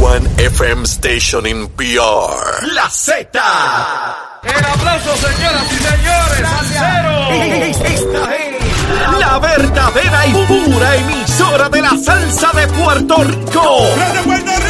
one FM station in PR. La Z. El aplauso, señoras y señores, al cero. Esta es la verdadera y pura emisora de la salsa de Puerto Rico. ¡De Puerto Rico!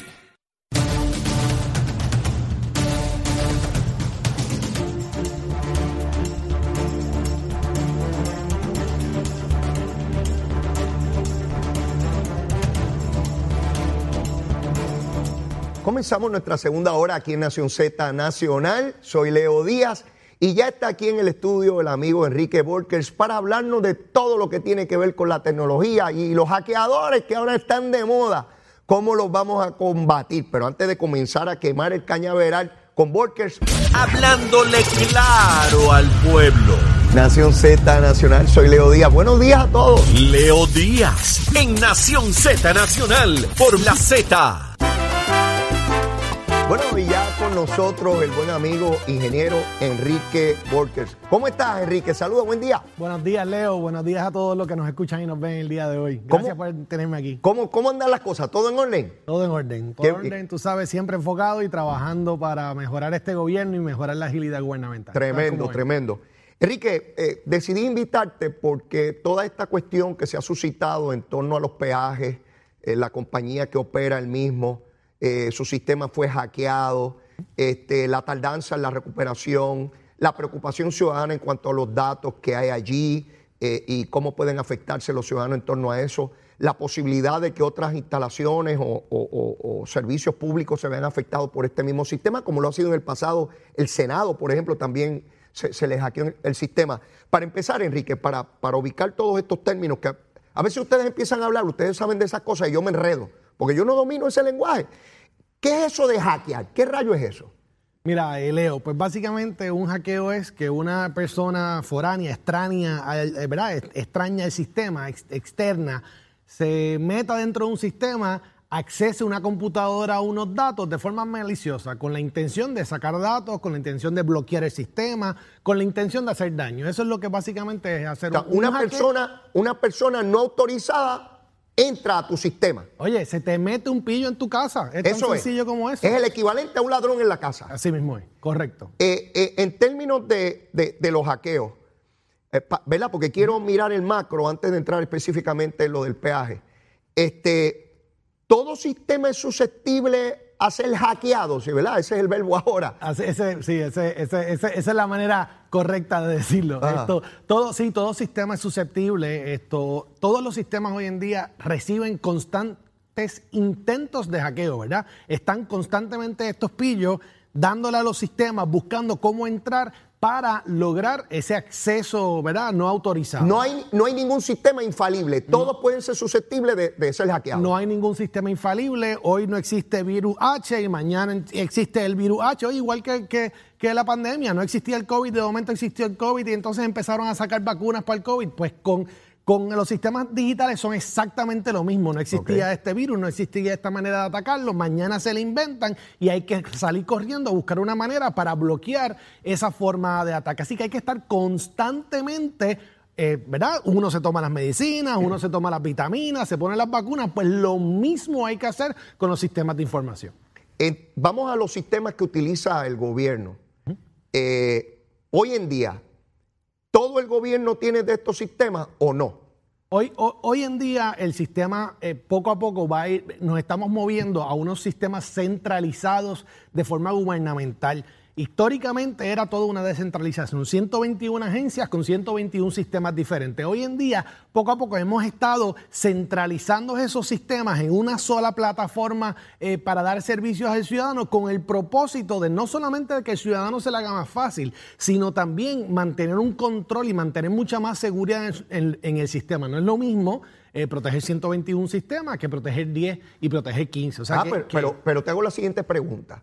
Comenzamos nuestra segunda hora aquí en Nación Z Nacional. Soy Leo Díaz y ya está aquí en el estudio el amigo Enrique Borkers para hablarnos de todo lo que tiene que ver con la tecnología y los hackeadores que ahora están de moda. ¿Cómo los vamos a combatir? Pero antes de comenzar a quemar el cañaveral con Borkers, Hablándole claro al pueblo. Nación Z Nacional, soy Leo Díaz. Buenos días a todos. Leo Díaz en Nación Z Nacional por la Z. Bueno, y ya con nosotros el buen amigo ingeniero Enrique Borkers. ¿Cómo estás, Enrique? Saludos, buen día. Buenos días, Leo. Buenos días a todos los que nos escuchan y nos ven el día de hoy. ¿Cómo? Gracias por tenerme aquí. ¿Cómo, cómo andan las cosas? ¿Todo en orden? Todo en orden. Todo en orden, tú sabes, siempre enfocado y trabajando para mejorar este gobierno y mejorar la agilidad gubernamental. ¿Sabes Tremendo, tremendo. Enrique, eh, decidí invitarte porque toda esta cuestión que se ha suscitado en torno a los peajes, eh, la compañía que opera el mismo, eh, su sistema fue hackeado, este, la tardanza en la recuperación, la preocupación ciudadana en cuanto a los datos que hay allí eh, y cómo pueden afectarse los ciudadanos en torno a eso, la posibilidad de que otras instalaciones o, servicios públicos se vean afectados por este mismo sistema, como lo ha sido en el pasado el Senado, por ejemplo, también se, les hackeó el, el sistema. Para empezar, Enrique, para, para ubicar todos estos términos que a, a veces ustedes empiezan a hablar, ustedes saben de esas cosas y yo me enredo, porque yo no domino ese lenguaje. ¿Qué es eso de hackear? ¿Qué rayo es eso? Mira, eh, Leo, pues básicamente un hackeo es que una persona foránea, extraña, eh, ¿verdad? Ex- extraña el sistema, ex- externa, se meta dentro de un sistema, accese una computadora a unos datos de forma maliciosa, con la intención de sacar datos, con la intención de bloquear el sistema, con la intención de hacer daño. Eso es lo que básicamente es hacer O sea, un- un una hackeo. persona, una persona no autorizada entra a tu sistema. Oye, se te mete un pillo en tu casa. Es Eso tan es. sencillo como eso. Es el equivalente a un ladrón en la casa. Así mismo es, correcto. Eh, eh, en términos de, de- de los hackeos, eh, pa- ¿verdad? Porque quiero mirar el macro antes de entrar específicamente en lo del peaje. Este, todo sistema es susceptible a ser hackeado, ¿sí, ¿verdad? Ese es el verbo ahora. Así- ese- sí, ese- ese- ese- esa es la manera correcta de decirlo. Ajá. Esto, todo, sí, todo sistema es susceptible. Esto, todos los sistemas hoy en día reciben constantes intentos de hackeo, ¿verdad? Están constantemente estos pillos dándole a los sistemas, buscando cómo entrar para lograr ese acceso, ¿verdad? No autorizado. No hay, no hay ningún sistema infalible. Todos pueden ser susceptibles de, de ser hackeados. No hay ningún sistema infalible. Hoy no existe virus H y mañana existe el virus H. Hoy, igual que, que- que la pandemia, no existía el COVID, de momento existió el COVID y entonces empezaron a sacar vacunas para el COVID. Pues con, con los sistemas digitales son exactamente lo mismo. No existía este virus, no existía esta manera de atacarlo. Mañana se le inventan y hay que salir corriendo a buscar una manera para bloquear esa forma de ataque. Así que hay que estar constantemente eh, ¿verdad? Uno se toma las medicinas, uno se toma las vitaminas, se pone las vacunas, pues lo mismo hay que hacer con los sistemas de información. Eh, vamos a los sistemas que utiliza el gobierno. Eh, hoy en día, ¿todo el gobierno tiene de estos sistemas o no? Hoy, ho- hoy en día el sistema eh, poco a poco va a ir, nos estamos moviendo a unos sistemas centralizados de forma gubernamental. Históricamente era toda una descentralización, 121 agencias con 121 sistemas diferentes. Hoy en día, poco a poco hemos estado centralizando esos sistemas en una sola plataforma eh, para dar servicios al ciudadano con el propósito de no solamente que el ciudadano se le haga más fácil, sino también mantener un control y mantener mucha más seguridad en, el sistema. No es lo mismo eh, proteger 121 sistemas que proteger 10 y proteger 15. ah, pero, pero te hago la siguiente pregunta.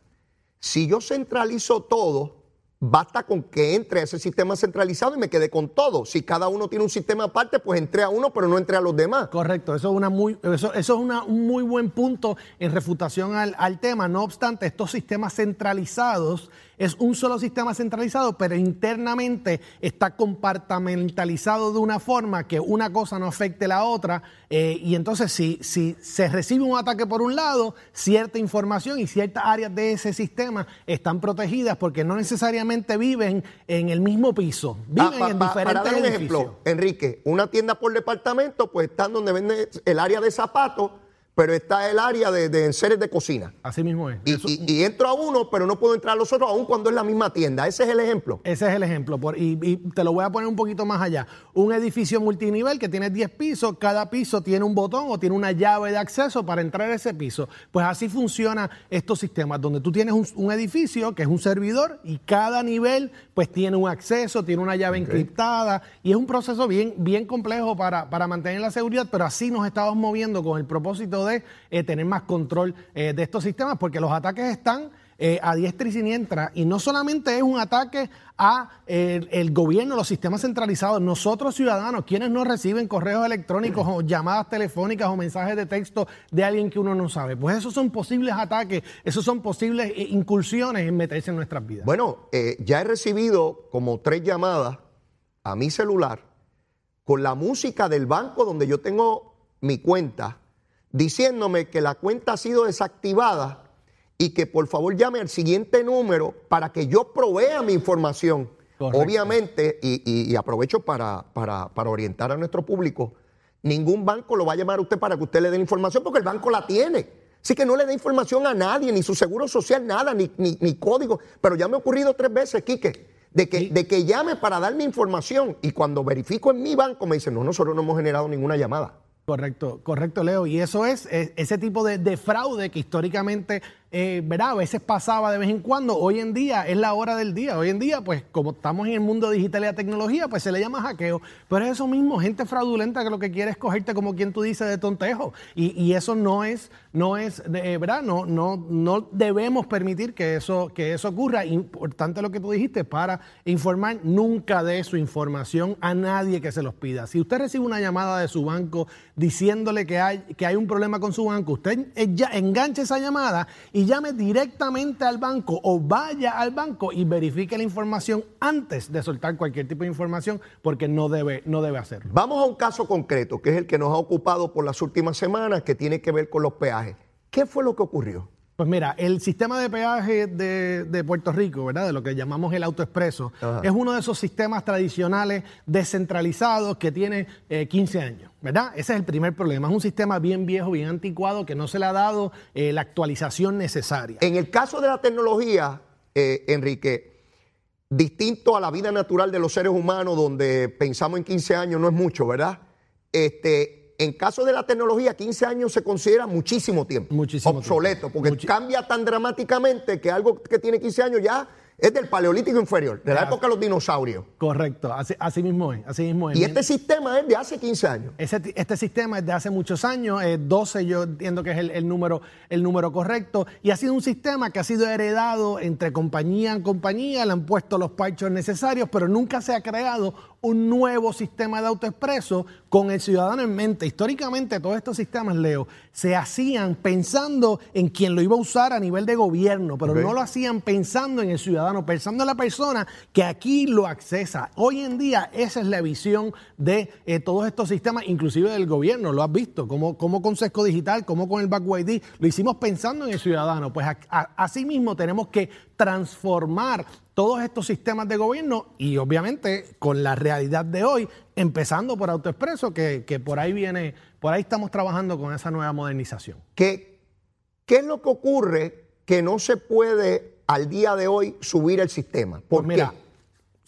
Si yo centralizo todo, basta con que entre a ese sistema centralizado y me quede con todo. Si cada uno tiene un sistema aparte, pues entré a uno, pero no entré a los demás. Correcto, eso es, una muy, eso, es un muy buen punto en refutación al, al tema. No obstante, estos sistemas centralizados es un solo sistema centralizado, pero internamente está compartamentalizado de una forma que una cosa no afecte a la otra. Eh, y entonces, si, si se recibe un ataque por un lado, cierta información y ciertas áreas de ese sistema están protegidas porque no necesariamente viven en el mismo piso, viven ah, en diferentes para dar un ejemplo, Enrique, una tienda por departamento, pues está donde vende el área de zapatos pero está el área de, de enseres de cocina. Así mismo es. Y, entro a uno, pero no puedo entrar a los otros, aun cuando es la misma tienda. Ese es el ejemplo. Ese es el ejemplo. y, te lo voy a poner un poquito más allá. Un edificio multinivel que tiene 10 pisos, cada piso tiene un botón o tiene una llave de acceso para entrar a ese piso. Pues así funcionan estos sistemas, donde tú tienes un, edificio que es un servidor y cada nivel pues tiene un acceso, tiene una llave encriptada y es un proceso bien, bien complejo para, para mantener la seguridad, pero así nos estamos moviendo con el propósito de de eh, tener más control eh, de estos sistemas, porque los ataques están eh, a diestra y siniestra. Y no solamente es un ataque a el gobierno, los sistemas centralizados, nosotros ciudadanos, quienes no reciben correos electrónicos o llamadas telefónicas o mensajes de texto de alguien que uno no sabe. Pues esos son posibles ataques, esos son posibles incursiones en meterse en nuestras vidas. Bueno, ya he recibido como tres llamadas a mi celular con la música del banco donde yo tengo mi cuenta diciéndome que la cuenta ha sido desactivada y que por favor llame al siguiente número para que yo provea mi información. Obviamente, y, aprovecho para, para, orientar a nuestro público, ningún banco lo va a llamar a usted para que usted le dé información porque el banco la tiene. Así que no le dé información a nadie, ni su seguro social, nada, ni, ni, código. Pero ya me ha ocurrido tres veces, Quique, de que, de que llame para darme información y cuando verifico en mi banco me dicen, no, nosotros no hemos generado ninguna llamada. Correcto, correcto, Leo. Y eso es, ese tipo de, fraude que históricamente eh, a veces pasaba de vez en cuando, hoy en día es la hora del día. Hoy en día, pues como estamos en el mundo digital y la tecnología, pues se le llama hackeo. Pero es eso mismo, gente fraudulenta que lo que quiere es cogerte como quien tú dices de tontejo. Y, eso no es, no es, de, ¿verdad? No, no, no debemos permitir que eso, que eso ocurra. Importante lo que tú dijiste, para informar nunca de su información a nadie que se los pida. Si usted recibe una llamada de su banco diciéndole que hay, que hay un problema con su banco, usted ya enganche esa llamada y llame directamente al banco o vaya al banco y verifique la información antes de soltar cualquier tipo de información porque no debe, no debe hacerlo. Vamos a un caso concreto que es el que nos ha ocupado por las últimas semanas que tiene que ver con los peajes. ¿Qué fue lo que ocurrió? Pues mira, el sistema de peaje de, Puerto Rico, ¿verdad? De lo que llamamos el autoexpreso, es uno de esos sistemas tradicionales descentralizados que tiene 15 eh, años, ¿verdad? Ese es el primer problema. Es un sistema bien viejo, bien anticuado, que no se le ha dado eh, la actualización necesaria. En el caso de la tecnología, eh, Enrique, distinto a la vida natural de los seres humanos, donde pensamos en 15 años, no es mucho, ¿verdad? Este, en caso de la tecnología, 15 años se considera muchísimo tiempo. Muchísimo obsoleto, porque cambia tan dramáticamente que algo que tiene 15 años ya es del paleolítico inferior, de la época de los dinosaurios. Correcto, así, mismo es. Así mismo Y este sistema es de hace 15 años. este sistema es de hace muchos años, 12 yo entiendo que es el, número, el número correcto, y ha sido un sistema que ha sido heredado entre compañía en compañía, le han puesto los parchos necesarios, pero nunca se ha creado un nuevo sistema de autoexpreso con el ciudadano en mente. Históricamente todos estos sistemas, Leo, se hacían pensando en quien lo iba a usar a nivel de gobierno, pero no lo hacían pensando en el ciudadano, pensando en la persona que aquí lo accesa. Hoy en día esa es la visión de eh, todos estos sistemas, inclusive del gobierno, lo has visto, como, como con Sesco Digital, como con el Back ID, lo hicimos pensando en el ciudadano. Pues así mismo tenemos que transformar todos estos sistemas de gobierno y obviamente con la realidad de hoy, empezando por AutoExpreso, que, que por ahí viene, por ahí estamos trabajando con esa nueva modernización. ¿Qué, ¿Qué es lo que ocurre que no se puede al día de hoy subir el sistema? ¿Por Pues mira, qué?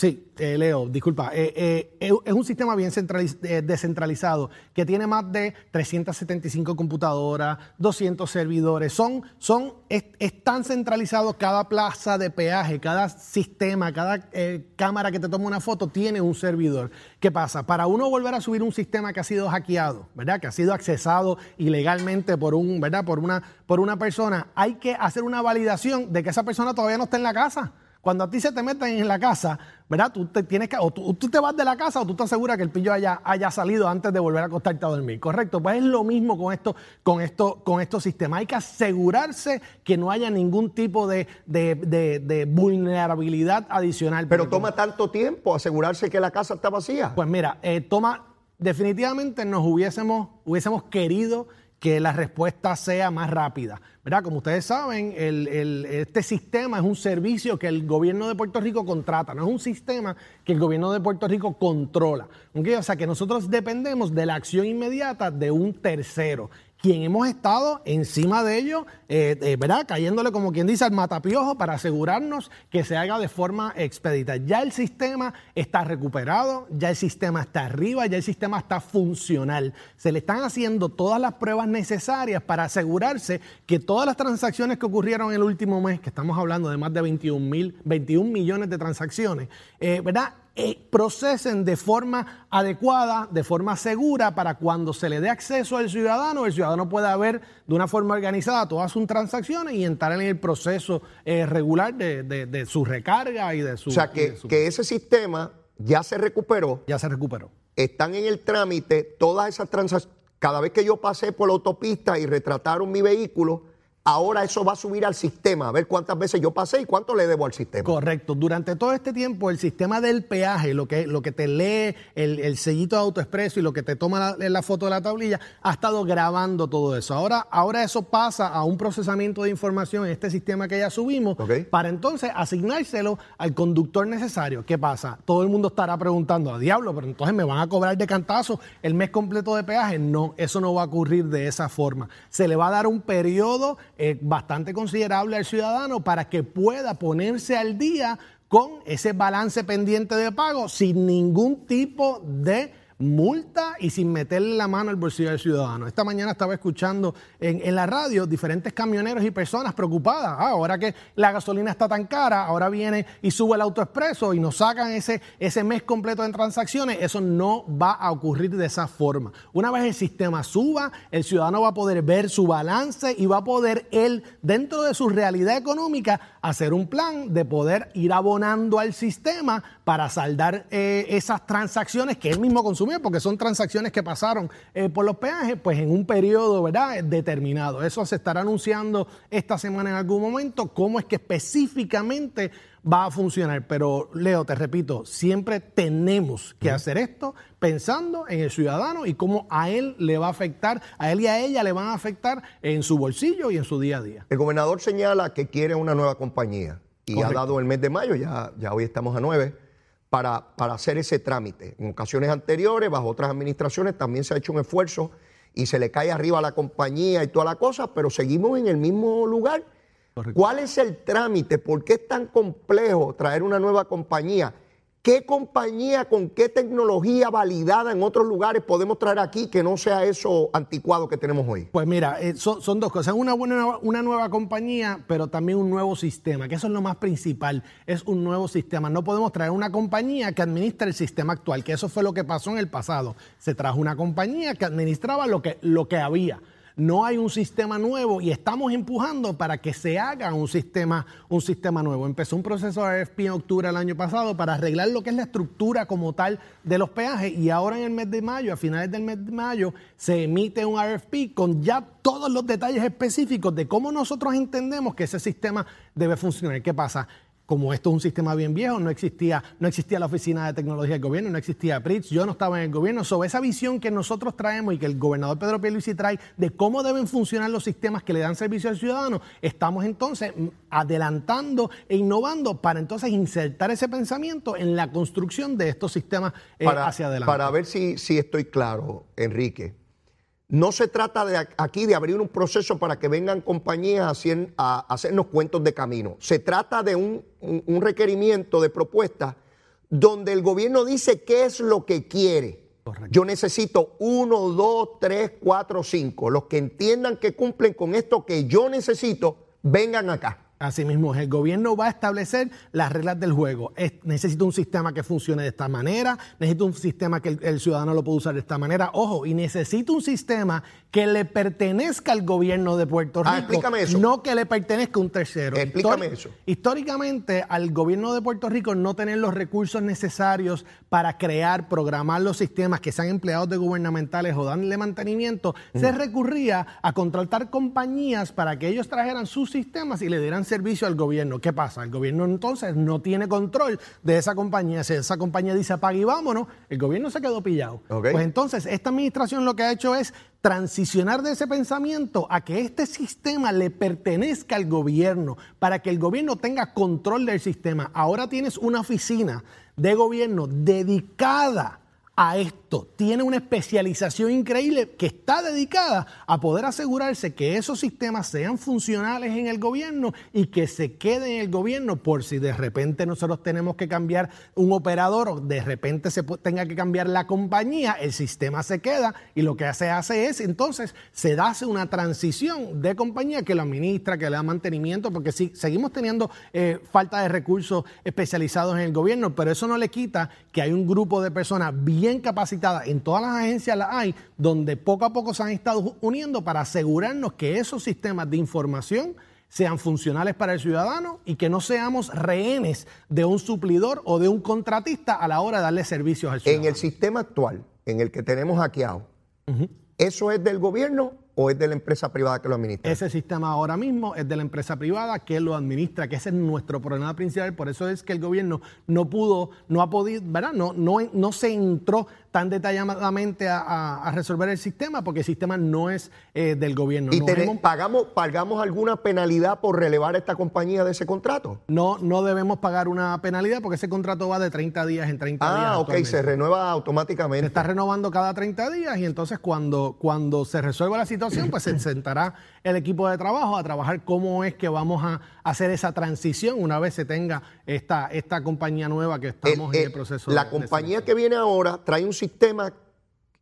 Sí, eh, Leo, disculpa. Eh, eh, es un sistema bien eh, descentralizado que tiene más de 375 computadoras, 200 servidores. Son, son, es, es tan centralizado cada plaza de peaje, cada sistema, cada eh, cámara que te toma una foto tiene un servidor. ¿Qué pasa? Para uno volver a subir un sistema que ha sido hackeado, ¿verdad? Que ha sido accesado ilegalmente por un, ¿verdad? Por una, por una persona, hay que hacer una validación de que esa persona todavía no está en la casa. Cuando a ti se te meten en la casa, ¿verdad? Tú te tienes que, o tú, tú te vas de la casa o tú te aseguras que el pillo haya, haya salido antes de volver a acostarte a dormir, ¿correcto? Pues es lo mismo con esto, con esto, con estos sistemas. Hay que asegurarse que no haya ningún tipo de, de- de- de vulnerabilidad adicional. Pero Porque toma tanto tiempo asegurarse que la casa está vacía. pues mira, eh, toma, definitivamente nos hubiésemos, hubiésemos querido que la respuesta sea más rápida. ¿verdad? Como ustedes saben, este sistema es un servicio que el gobierno de Puerto Rico contrata, no es un sistema que el gobierno de Puerto Rico controla. ¿ok? O sea que nosotros dependemos de la acción inmediata de un tercero quien hemos estado encima de ello, eh, eh, ¿verdad? Cayéndole, como quien dice, al matapiojo para asegurarnos que se haga de forma expedita. Ya el sistema está recuperado, ya el sistema está arriba, ya el sistema está funcional. Se le están haciendo todas las pruebas necesarias para asegurarse que todas las transacciones que ocurrieron el último mes, que estamos hablando de más de 21, mil, 21 millones de transacciones, eh, ¿verdad? Eh, procesen de forma adecuada, de forma segura, para cuando se le dé acceso al ciudadano, el ciudadano pueda ver de una forma organizada todas sus transacciones y entrar en el proceso eh, regular de, de- de su recarga y de su... o sea, que, su- que ese sistema ya se recuperó, ya se recuperó. están en el trámite todas esas transacciones. Cada vez que yo pasé por la autopista y retrataron mi vehículo, ahora eso va a subir al sistema, a ver cuántas veces yo pasé y cuánto le debo al sistema. Correcto. Durante todo este tiempo, el sistema del peaje, lo que, lo que te lee el, el sellito de AutoExpreso y lo que te toma la, la foto de la tablilla, ha estado grabando todo eso. Ahora, ahora eso pasa a un procesamiento de información en este sistema que ya subimos para entonces asignárselo al conductor necesario. ¿Qué pasa? Todo el mundo estará preguntando, a diablo, pero entonces me van a cobrar de cantazo el mes completo de peaje. No, eso no va a ocurrir de esa forma. Se le va a dar un periodo eh, bastante considerable al ciudadano para que pueda ponerse al día con ese balance pendiente de pago sin ningún tipo de multa y sin meterle la mano al bolsillo del ciudadano. Esta mañana estaba escuchando en, en la radio diferentes camioneros y personas preocupadas. Ah, ahora que la gasolina está tan cara, ahora viene y sube el autoexpreso y nos sacan ese, ese mes completo de transacciones. Eso no va a ocurrir de esa forma. Una vez el sistema suba, el ciudadano va a poder ver su balance y va a poder él, dentro de su realidad económica, hacer un plan de poder ir abonando al sistema para saldar eh, esas transacciones que él mismo consumió, porque son transacciones que pasaron eh, por los peajes, pues en un periodo ¿verdad? determinado. Eso se estará anunciando esta semana en algún momento, cómo es que específicamente va a funcionar. Pero Leo, te repito, siempre tenemos que hacer esto pensando en el ciudadano y cómo a él le va a afectar, a él y a ella le van a afectar en su bolsillo y en su día a día. El gobernador señala que quiere una nueva compañía y Correcto. ha dado el mes de mayo, ya, ya hoy estamos a 9, para, para hacer ese trámite. En ocasiones anteriores, bajo otras administraciones, también se ha hecho un esfuerzo y se le cae arriba a la compañía y toda la cosa, pero seguimos en el mismo lugar. ¿Cuál es el trámite? ¿Por qué es tan complejo traer una nueva compañía? ¿Qué compañía con qué tecnología validada en otros lugares podemos traer aquí que no sea eso anticuado que tenemos hoy? Pues mira, eh, son, son dos cosas. Una, buena, una nueva compañía, pero también un nuevo sistema, que eso es lo más principal, es un nuevo sistema. No podemos traer una compañía que administre el sistema actual, que eso fue lo que pasó en el pasado. Se trajo una compañía que administraba lo que, lo que había. No hay un sistema nuevo y estamos empujando para que se haga un sistema, un sistema nuevo. Empezó un proceso de RFP en octubre del año pasado para arreglar lo que es la estructura como tal de los peajes y ahora en el mes de mayo, a finales del mes de mayo, se emite un RFP con ya todos los detalles específicos de cómo nosotros entendemos que ese sistema debe funcionar. ¿Qué pasa? Como esto es un sistema bien viejo, no existía, no existía la Oficina de Tecnología del Gobierno, no existía PRITS, yo no estaba en el gobierno. Sobre esa visión que nosotros traemos y que el gobernador Pedro Pierluisi trae de cómo deben funcionar los sistemas que le dan servicio al ciudadano, estamos entonces adelantando e innovando para entonces insertar ese pensamiento en la construcción de estos sistemas eh, hacia adelante. Para ver si, si estoy claro, Enrique. No se trata de aquí de abrir un proceso para que vengan compañías a, hacer- a hacernos cuentos de camino. Se trata de un, un- un requerimiento de propuesta donde el gobierno dice qué es lo que quiere. Yo necesito uno, dos, tres, cuatro, cinco. Los que entiendan que cumplen con esto que yo necesito, vengan acá. Así mismo, es, el gobierno va a establecer las reglas del juego. Es- necesito un sistema que funcione de esta manera, necesito un sistema que el, el ciudadano lo pueda usar de esta manera. Ojo, y necesito un sistema que le pertenezca al gobierno de Puerto Rico. Ah, explícame eso. No que le pertenezca a un tercero. Explícame Histori- eso. Históricamente, al gobierno de Puerto Rico no tener los recursos necesarios para crear, programar los sistemas que sean empleados de gubernamentales o darle mantenimiento, se recurría a contratar compañías para que ellos trajeran sus sistemas y le dieran servicio al gobierno. ¿Qué pasa? El gobierno entonces no tiene control de esa compañía. Si esa compañía dice apaga y vámonos, el gobierno se quedó pillado. Pues entonces, esta administración lo que ha hecho es transicionar de ese pensamiento a que este sistema le pertenezca al gobierno, para que el gobierno tenga control del sistema. Ahora tienes una oficina de gobierno dedicada a esto. Tiene una especialización increíble que está dedicada a poder asegurarse que esos sistemas sean funcionales en el gobierno y que se queden en el gobierno por si de repente nosotros tenemos que cambiar un operador o de repente se tenga que cambiar la compañía, el sistema se queda y lo que se hace es entonces se hace una transición de compañía que lo administra, que le da mantenimiento, porque sí, seguimos teniendo eh, falta de recursos especializados en el gobierno, pero eso no le quita que hay un grupo de personas bien capacitadas, en todas las agencias las hay, donde poco a poco se han estado uniendo para asegurarnos que esos sistemas de información sean funcionales para el ciudadano y que no seamos rehenes de un suplidor o de un contratista a la hora de darle servicios al En ciudadano. el sistema actual, en el que tenemos hackeado, ¿eso es del gobierno o es de la empresa privada que lo administra? Ese sistema ahora mismo es de la empresa privada que lo administra, que ese es nuestro problema principal. Por eso es que el gobierno no pudo, no ha podido, ¿verdad? No, no, no se entró tan detalladamente a, a- a resolver el sistema porque el sistema no es eh, del gobierno. ¿Y Nos tene- hemos- pagamos, pagamos alguna penalidad por relevar a esta compañía de ese contrato? no, no debemos pagar una penalidad porque ese contrato va de 30 días en 30 días. Ah, ok, se renueva Se automáticamente. está renovando cada 30 días y entonces cuando, cuando se resuelva la situación, pues se sentará el equipo de trabajo a trabajar cómo es que vamos a hacer esa transición una vez se tenga esta, esta compañía nueva que estamos El- en el- proceso. la de- de compañía que viene ahora trae un sistema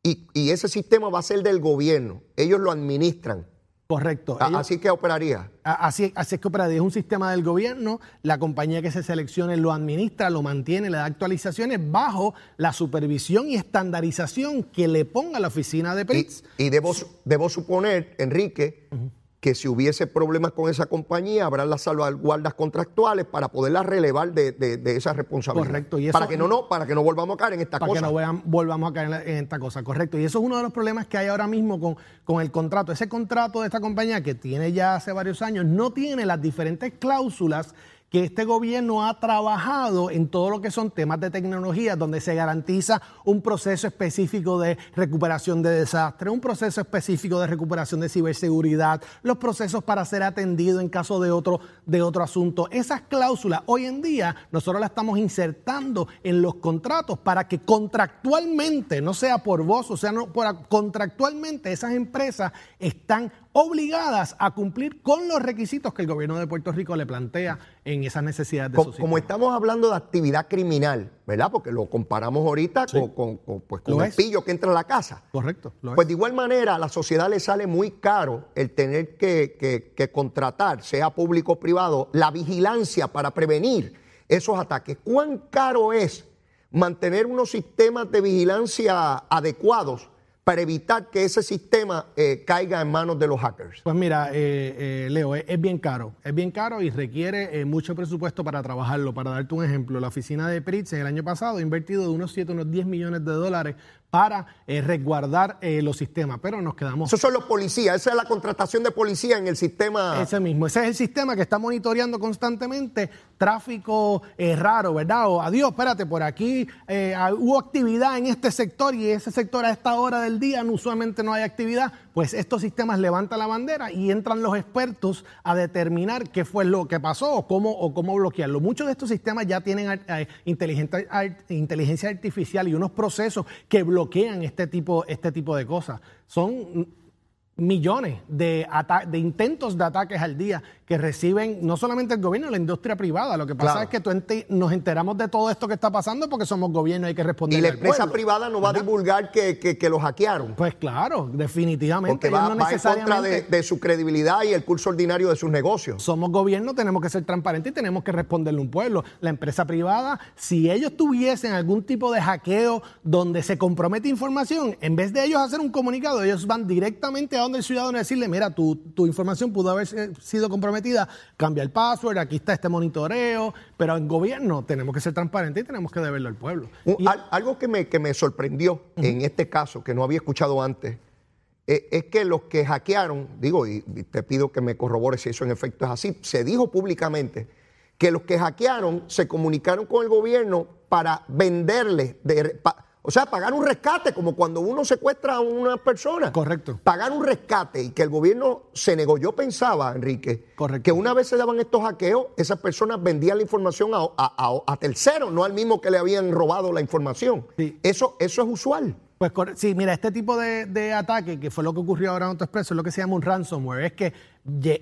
y, y ese sistema va a ser del gobierno. Ellos lo administran. Correcto. A- Ellos- Así que operaría. A- Así, así es que opera. Es un sistema del gobierno, la compañía que se seleccione lo administra, lo mantiene, le da actualizaciones bajo la supervisión y estandarización que le ponga la oficina de PRITS. y debo, debo suponer, Enrique, que si hubiese problemas con esa compañía, habrá las salvaguardas contractuales para poderla relevar de, de- de esa responsabilidad. Correcto, y eso- para que no, no, para que no volvamos a caer en esta para cosa. que no vean- volvamos a caer en, la- en esta cosa, correcto. Y eso es uno de los problemas que hay ahora mismo con, con el contrato. Ese contrato de esta compañía que tiene ya hace varios años no tiene las diferentes cláusulas que este gobierno ha trabajado en todo lo que son temas de tecnología, donde se garantiza un proceso específico de recuperación de desastre, un proceso específico de recuperación de ciberseguridad, los procesos para ser atendido en caso de otro, de otro asunto. Esas cláusulas hoy en día nosotros las estamos insertando en los contratos para que contractualmente, no sea por voz, o sea, no por, contractualmente esas empresas están obligadas a cumplir con los requisitos que el gobierno de Puerto Rico le plantea en esas necesidades de su como, sistema. estamos hablando de actividad criminal, ¿verdad? Porque lo comparamos ahorita con, con- con- pues, con el es. pillo que entra a la casa. Correcto. lo es. Pues de igual manera, a la sociedad le sale muy caro el tener que, que- que contratar, sea público o privado, la vigilancia para prevenir esos ataques. ¿Cuán caro es mantener unos sistemas de vigilancia adecuados para evitar que ese sistema eh, caiga en manos de los hackers? Pues mira, eh, eh, Leo, es, es bien caro, es bien caro y requiere eh, mucho presupuesto para trabajarlo. Para darte un ejemplo, la oficina de Pritz el año pasado ha invertido de unos 7, unos 10 millones de dólares para resguardar los sistemas, pero nos quedamos... Esos son los policías, esa es la contratación de policía en el sistema. Ese mismo, ese es el sistema que está monitoreando constantemente tráfico eh, raro, ¿verdad? O adiós, espérate, por aquí eh, ah, hubo actividad en este sector y ese sector a esta hora del día usualmente no hay actividad. Pues estos sistemas levantan la bandera y entran los expertos a determinar qué fue lo que pasó o cómo, o cómo bloquearlo. Muchos de estos sistemas ya tienen eh, inteligencia, ar- inteligencia artificial y unos procesos que bloquean este tipo, este tipo de cosas. Son millones de, de intentos de ataques al día que reciben no solamente el gobierno, la industria privada. Lo que pasa Claro. es que tú ente- nos enteramos de todo esto que está pasando porque somos gobierno y hay que responder. Y la empresa privada no va a divulgar que, que- que lo hackearon. Pues claro, definitivamente. Porque va, no va en contra de su credibilidad y el curso ordinario de sus negocios. somos gobierno, tenemos que ser transparentes y tenemos que responderle a un pueblo. La empresa privada, si ellos tuviesen algún tipo de hackeo donde se compromete información, en vez de ellos hacer un comunicado, ellos van directamente a donde el ciudadano y decirle, mira, tu, tu información pudo haber eh, sido comprometida, cambia el password, aquí está este monitoreo, pero en gobierno tenemos que ser transparentes y tenemos que deberlo al pueblo. Un- Y- al- algo que me, que me sorprendió en este caso, que no había escuchado antes, eh, es que los que hackearon, digo, y, y te pido que me corrobores si eso en efecto es así, se dijo públicamente que los que hackearon se comunicaron con el gobierno para venderle, de, pa- o sea, pagar un rescate, como cuando uno secuestra a una persona. Correcto. Pagar un rescate y que el gobierno se negó. Yo pensaba, Enrique, Correcto. que una vez se daban estos hackeos, esas personas vendían la información a, a- a- a terceros, no al mismo que le habían robado la información. Sí. Eso, eso es usual. Pues sí, mira, este tipo de, de ataque, que fue lo que ocurrió ahora en AutoExpreso, es lo que se llama un ransomware. Es que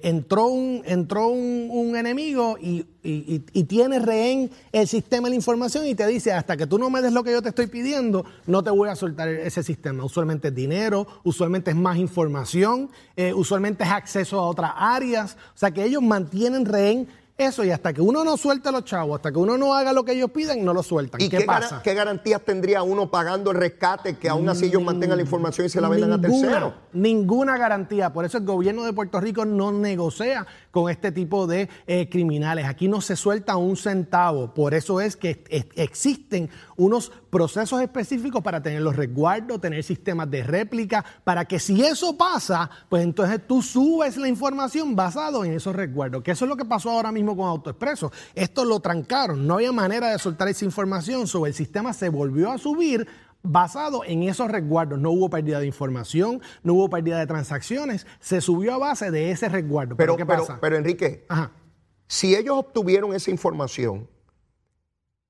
entró un, un, un enemigo y, y- y- y tiene rehén el sistema de la información y te dice, hasta que tú no me des lo que yo te estoy pidiendo, no te voy a soltar ese sistema. Usualmente es dinero, usualmente es más información, eh, usualmente es acceso a otras áreas. O sea que ellos mantienen rehén eso y hasta que uno no suelte a los chavos, hasta que uno no haga lo que ellos piden, no lo sueltan. ¿Y ¿Qué, qué, gara- pasa? qué garantías tendría uno pagando el rescate que aún así ellos mantengan la información y se la vendan a terceros? Ninguna garantía. Por eso el gobierno de Puerto Rico no negocia con este tipo de eh, criminales. Aquí no se suelta un centavo. Por eso es que existen unos procesos específicos para tener los resguardos, tener sistemas de réplica, para que si eso pasa, pues entonces tú subes la información basado en esos resguardos. Que eso es lo que pasó ahora mismo con AutoExpreso. Esto lo trancaron. No había manera de soltar esa información. Sobre el sistema se volvió a subir basado en esos resguardos. No hubo pérdida de información, no hubo pérdida de transacciones, se subió a base de ese resguardo. Pero, Pero, ¿qué pero, pasa? pero Enrique, Ajá. si ellos obtuvieron esa información,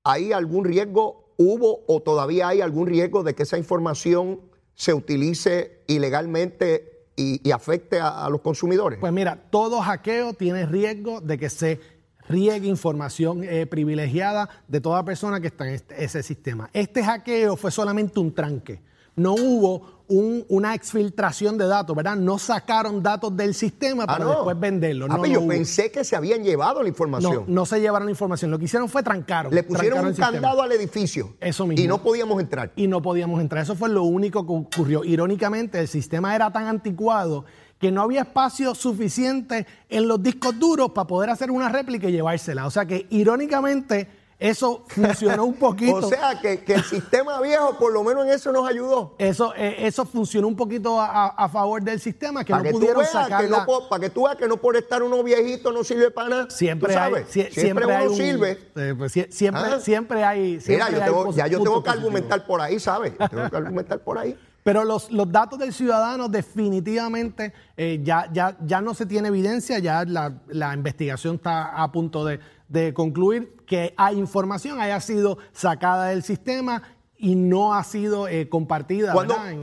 ¿hay algún riesgo, hubo o todavía hay algún riesgo de que esa información se utilice ilegalmente y, afecte a, a los consumidores? Pues mira, todo hackeo tiene riesgo de que se riegue información eh, privilegiada de toda persona que está en este- ese sistema. Este hackeo fue solamente un tranque. No hubo un- una exfiltración de datos, ¿verdad? No sacaron datos del sistema Ah, para no. después venderlos. Ah, No, pues no yo pensé que se habían llevado la no, información. no se llevaron la información. Lo que hicieron fue trancaron. Le pusieron trancaron un candado al edificio. Eso mismo. Y no podíamos entrar. y no podíamos entrar. Eso fue lo único que ocurrió. Irónicamente, el sistema era tan anticuado que no había espacio suficiente en los discos duros para poder hacer una réplica y llevársela. O sea que, irónicamente, eso funcionó un poquito. O sea, que, que el sistema viejo por lo menos en eso nos ayudó. eso, eh, eso funcionó un poquito a, a- favor del sistema, que Para no que, pudieron sacar no para que tú veas que no por estar uno viejito no sirve para nada. Siempre Tú hay, siempre, hay uno un- sirve. eh, pues, sie- siempre, Ah. siempre hay. Mira, siempre yo hay tengo- ya yo tengo que positivos. argumentar por ahí, ¿sabes? Yo tengo que argumentar por ahí. Pero los, los datos del ciudadano definitivamente eh, ya, ya, ya no se tiene evidencia, ya la, la investigación está a punto de, de concluir que hay información, haya sido sacada del sistema y no ha sido eh, compartida.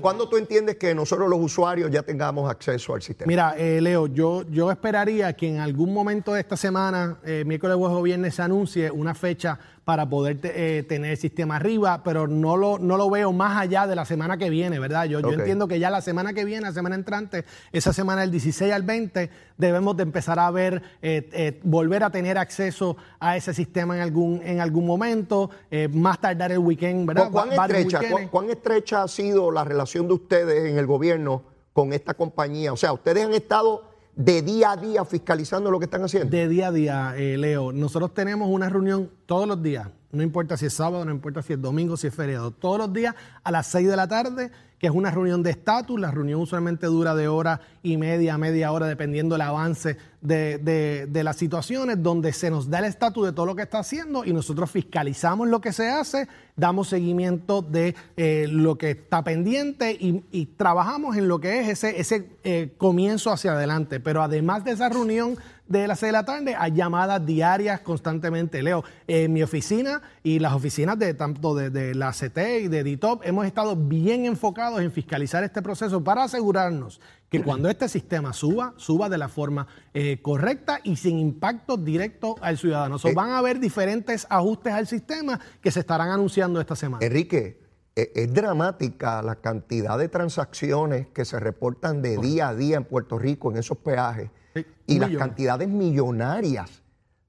¿Cuándo, tú entiendes que nosotros los usuarios ya tengamos acceso al sistema? Mira, eh, Leo, yo, yo esperaría que en algún momento de esta semana, eh, miércoles, jueves o viernes, se anuncie una fecha para poder eh, tener el sistema arriba, pero no lo, no lo veo más allá de la semana que viene, ¿verdad? Yo, yo entiendo que ya la semana que viene, la semana entrante, esa semana del 16 al 20, debemos de empezar a ver, eh, eh, volver a tener acceso a ese sistema en algún, en algún momento, eh, más tardar el weekend, ¿verdad? ¿Cuán estrecha, cuán, cuán estrecha ha sido la relación de ustedes en el gobierno con esta compañía? O sea, ustedes han estado de día a día fiscalizando lo que están haciendo. De día a día, eh, Leo, nosotros tenemos una reunión todos los días, no importa si es sábado, no importa si es domingo, si es feriado, todos los días a las 6 de la tarde, que es una reunión de estatus. La reunión usualmente dura de hora y media, media hora, dependiendo del avance de, de- las situaciones, donde se nos da el estatus de todo lo que está haciendo y nosotros fiscalizamos lo que se hace, damos seguimiento de eh, lo que está pendiente y, y trabajamos en lo que es ese, ese eh, comienzo hacia adelante. Pero además de esa reunión de las 6 de la tarde a llamadas diarias constantemente. Leo, en mi oficina y las oficinas de tanto de, de la CT y de DITOP hemos estado bien enfocados en fiscalizar este proceso para asegurarnos que cuando este sistema suba, suba de la forma eh, correcta y sin impacto directo al ciudadano. So, Eh. van a haber diferentes ajustes al sistema que se estarán anunciando esta semana. Enrique, es dramática la cantidad de transacciones que se reportan de día a día en Puerto Rico en esos peajes Sí, y las cantidades millonarias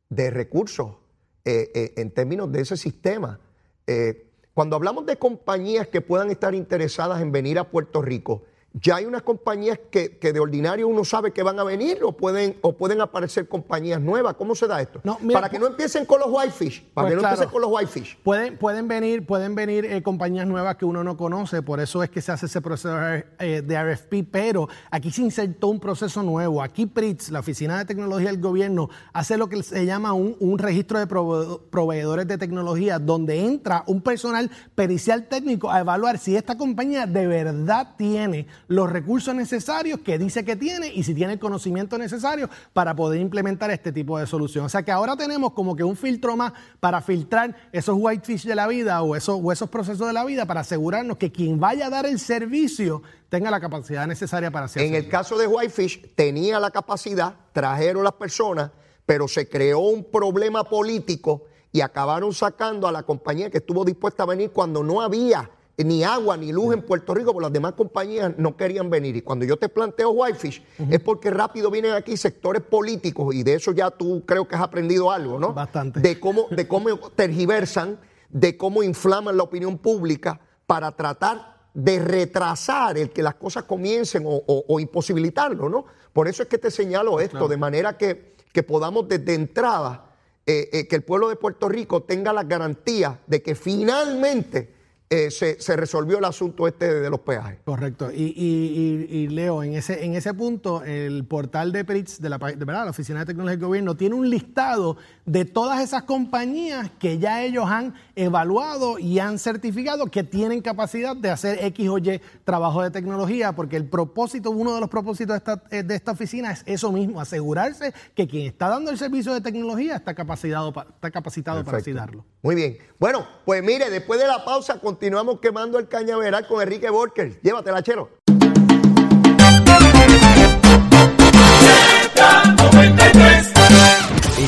de recursos eh, eh, en términos de ese sistema. Eh, cuando hablamos de compañías que puedan estar interesadas en venir a Puerto Rico, ya hay unas compañías que, que de ordinario uno sabe que van a venir o pueden, o pueden aparecer compañías nuevas. ¿Cómo se da esto? No, mira, para que no empiecen con los whitefish, para Pues que no claro. empiecen con los whitefish. Pueden, pueden venir, pueden venir eh, compañías nuevas que uno no conoce, por eso es que se hace ese proceso eh, de RFP, pero aquí se insertó un proceso nuevo. Aquí PRITS, la Oficina de Tecnología del Gobierno, hace lo que se llama un, un registro de prove- proveedores de tecnología, donde entra un personal pericial técnico a evaluar si esta compañía de verdad tiene los recursos necesarios que dice que tiene y si tiene el conocimiento necesario para poder implementar este tipo de solución. O sea que ahora tenemos como que un filtro más para filtrar esos whitefish de la vida o esos, o esos procesos de la vida para asegurarnos que quien vaya a dar el servicio tenga la capacidad necesaria para hacerlo. En el caso de Whitefish, tenía la capacidad, trajeron las personas, pero se creó un problema político y acabaron sacando a la compañía que estuvo dispuesta a venir cuando no había ni agua ni luz en Puerto Rico, porque las demás compañías no querían venir. Y cuando yo te planteo Whitefish, es porque rápido vienen aquí sectores políticos, y de eso ya tú creo que has aprendido algo, ¿no? Bastante. De cómo, de cómo tergiversan, de cómo inflaman la opinión pública para tratar de retrasar el que las cosas comiencen o, o- o imposibilitarlo, ¿no? Por eso es que te señalo esto, de manera que, que podamos desde entrada, eh, eh, que el pueblo de Puerto Rico tenga las garantías de que finalmente eh, se, se resolvió el asunto este de los peajes. Correcto. Y, y- y- y Leo, en ese, en ese punto, el portal de PRITS, de la, de Oficina de Tecnología del Gobierno, tiene un listado de todas esas compañías que ya ellos han evaluado y han certificado que tienen capacidad de hacer X o Y trabajo de tecnología, porque el propósito, uno de los propósitos de esta, eh, de esta oficina es eso mismo, asegurarse que quien está dando el servicio de tecnología está capacitado, pa- está capacitado para así darlo. Muy bien. Bueno, pues mire, después de la pausa continuamos quemando el cañaveral con Enrique Borker. Llévatela, chero.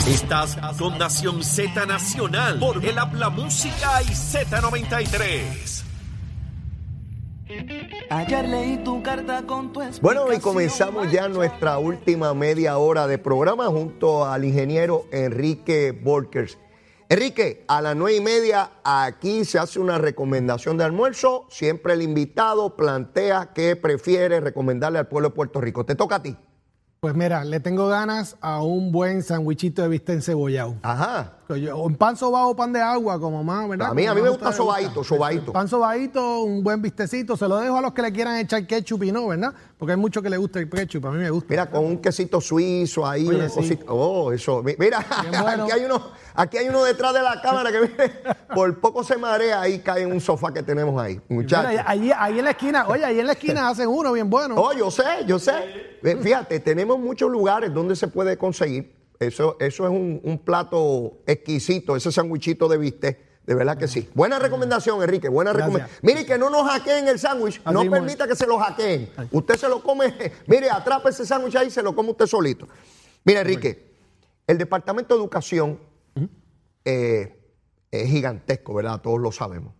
Estás con Nación Z Nacional por el Habla Música y Z93. Ayer leí tu carta con tu Bueno, y comenzamos ya nuestra última media hora de programa junto al ingeniero Enrique Borkers. Enrique, a las nueve y media aquí se hace una recomendación de almuerzo. Siempre el invitado plantea qué prefiere recomendarle al pueblo de Puerto Rico. Te toca a ti. Pues mira, le tengo ganas a un buen sandwichito de bistec encebollado. Ajá. En pan sobao o pan de agua, como más, ¿verdad? A mí- a mí me gusta sobadito, sobadito. Pan sobadito, un buen bistecito. Se lo dejo a los que le quieran echar ketchup y no, ¿verdad? Porque hay muchos que le gusta el ketchup, a mí me gusta. Mira, con un quesito suizo ahí, Oye, una sí. cosita. Oh, eso. Mi- Mira, bueno. aquí, hay uno, aquí hay uno detrás de la cámara que mire, por poco se marea ahí, cae en un sofá que tenemos ahí. Muchachos. Mira, ahí, ahí en la esquina, oye, ahí en la esquina hacen uno bien bueno. Oh, yo sé, yo sé. Fíjate, tenemos muchos lugares donde se puede conseguir. Eso, eso es un, un plato exquisito, ese sandwichito de bistec. De verdad que sí. Buena recomendación, Enrique. Buena recomendación. Mire que no nos hackeen el sándwich. No mismo permita que se lo hackeen. Usted se lo come. Mire, atrapa ese sándwich ahí y se lo come usted solito. Mire, Enrique, el Departamento de Educación eh, es gigantesco, ¿verdad? Todos lo sabemos.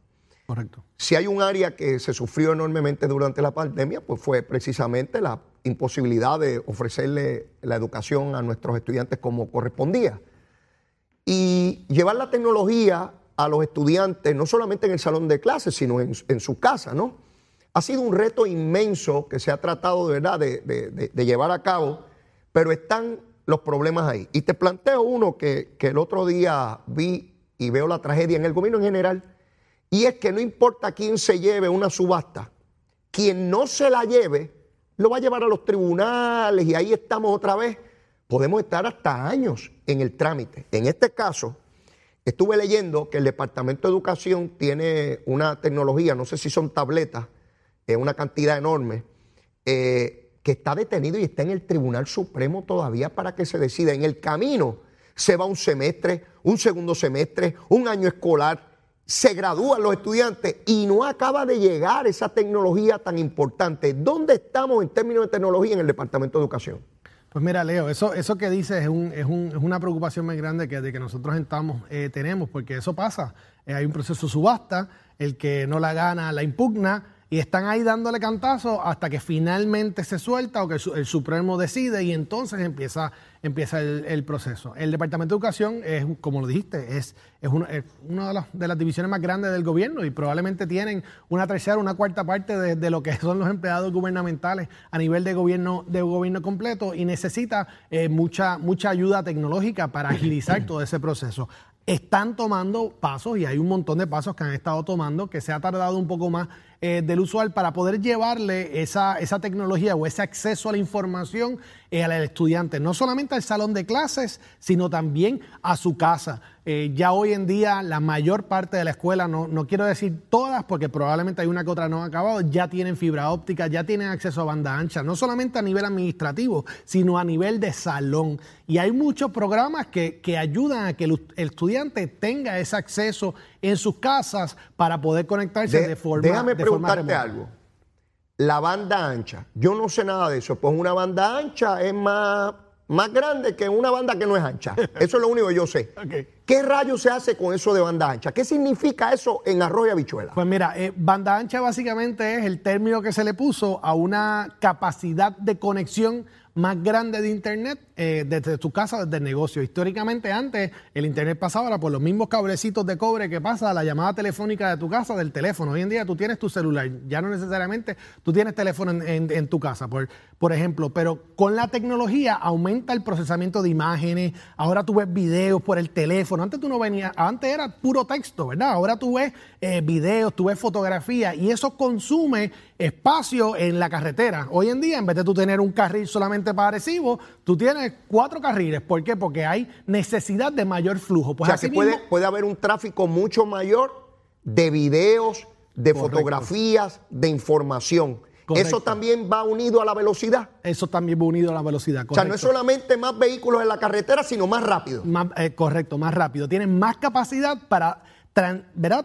Correcto. Si hay un área que se sufrió enormemente durante la pandemia, pues fue precisamente la imposibilidad de ofrecerle la educación a nuestros estudiantes como correspondía. Y llevar la tecnología a los estudiantes, no solamente en el salón de clases, sino en, su casa, ¿no? Ha sido un reto inmenso que se ha tratado de verdad de llevar a cabo, pero están los problemas ahí. Y te planteo uno que, que el otro día vi y veo la tragedia en el gobierno en general, y es que no importa quién se lleve una subasta, quien no se la lleve, lo va a llevar a los tribunales y ahí estamos otra vez. Podemos estar hasta años en el trámite. En este caso, estuve leyendo que el Departamento de Educación tiene una tecnología, no sé si son tabletas, eh, una cantidad enorme, eh, que está detenido y está en el Tribunal Supremo todavía para que se decida. En el camino se va un semestre, un segundo semestre, un año escolar, se gradúan los estudiantes y no acaba de llegar esa tecnología tan importante. ¿Dónde estamos en términos de tecnología en el Departamento de Educación? Pues mira, Leo, eso, eso que dices es, un- es un- es una preocupación muy grande que, de que nosotros estamos, eh, tenemos, porque eso pasa. Eh, hay un proceso subasta, el que no la gana la impugna, y están ahí dándole cantazo hasta que finalmente se suelta o que el Supremo decide y entonces empieza, empieza el, proceso. El Departamento de Educación es, como lo dijiste, es, es, una, de, las, divisiones más grandes del gobierno y probablemente tienen una tercera, una cuarta parte de, de lo que son los empleados gubernamentales a nivel de gobierno, de gobierno completo y necesita eh, mucha, mucha ayuda tecnológica para agilizar todo ese proceso están tomando pasos y hay un montón de pasos que han estado tomando que se ha tardado un poco más eh, del usual para poder llevarle esa, esa tecnología o ese acceso a la información eh, al estudiante, no solamente al salón de clases, sino también a su casa. Eh, ya hoy en día la mayor parte de la escuela, no, no quiero decir todas, porque probablemente hay una que otra no ha acabado, ya tienen fibra óptica, ya tienen acceso a banda ancha, no solamente a nivel administrativo, sino a nivel de salón. Y hay muchos programas que, que ayudan a que el, el estudiante tenga ese acceso en sus casas para poder conectarse de, De- forma déjame de forma preguntarte algo. La banda ancha. Yo no sé nada de eso. Pues una banda ancha es más, más grande que una banda que no es ancha. Eso es lo único que yo sé. ¿Qué rayos se hace con eso de banda ancha? ¿Qué significa eso en arroz y habichuela? Pues mira, eh, banda ancha básicamente es el término que se le puso a una capacidad de conexión más grande de Internet eh, desde tu casa, desde el negocio. Históricamente antes el Internet pasaba por los mismos cablecitos de cobre que pasa la llamada telefónica de tu casa, del teléfono. Hoy en día tú tienes tu celular, ya no necesariamente tú tienes teléfono en, en- en tu casa, por, por ejemplo, pero con la tecnología aumenta el procesamiento de imágenes, ahora tú ves videos por el teléfono, antes tú no venías, antes era puro texto, ¿verdad? Ahora tú ves eh, videos, tú ves fotografía y eso consume espacio en la carretera. Hoy en día, en vez de tú tener un carril solamente para recibo, tú tienes cuatro carriles. ¿Por qué? Porque hay necesidad de mayor flujo. Pues o sea, así que puede, mismo- puede haber un tráfico mucho mayor de videos, de Correcto. fotografías, de información. Correcto. Eso también va unido a la velocidad. eso también va unido a la velocidad. O sea, no es solamente más vehículos en la carretera, sino más rápido. Más, eh, correcto, más rápido. Tienen más capacidad para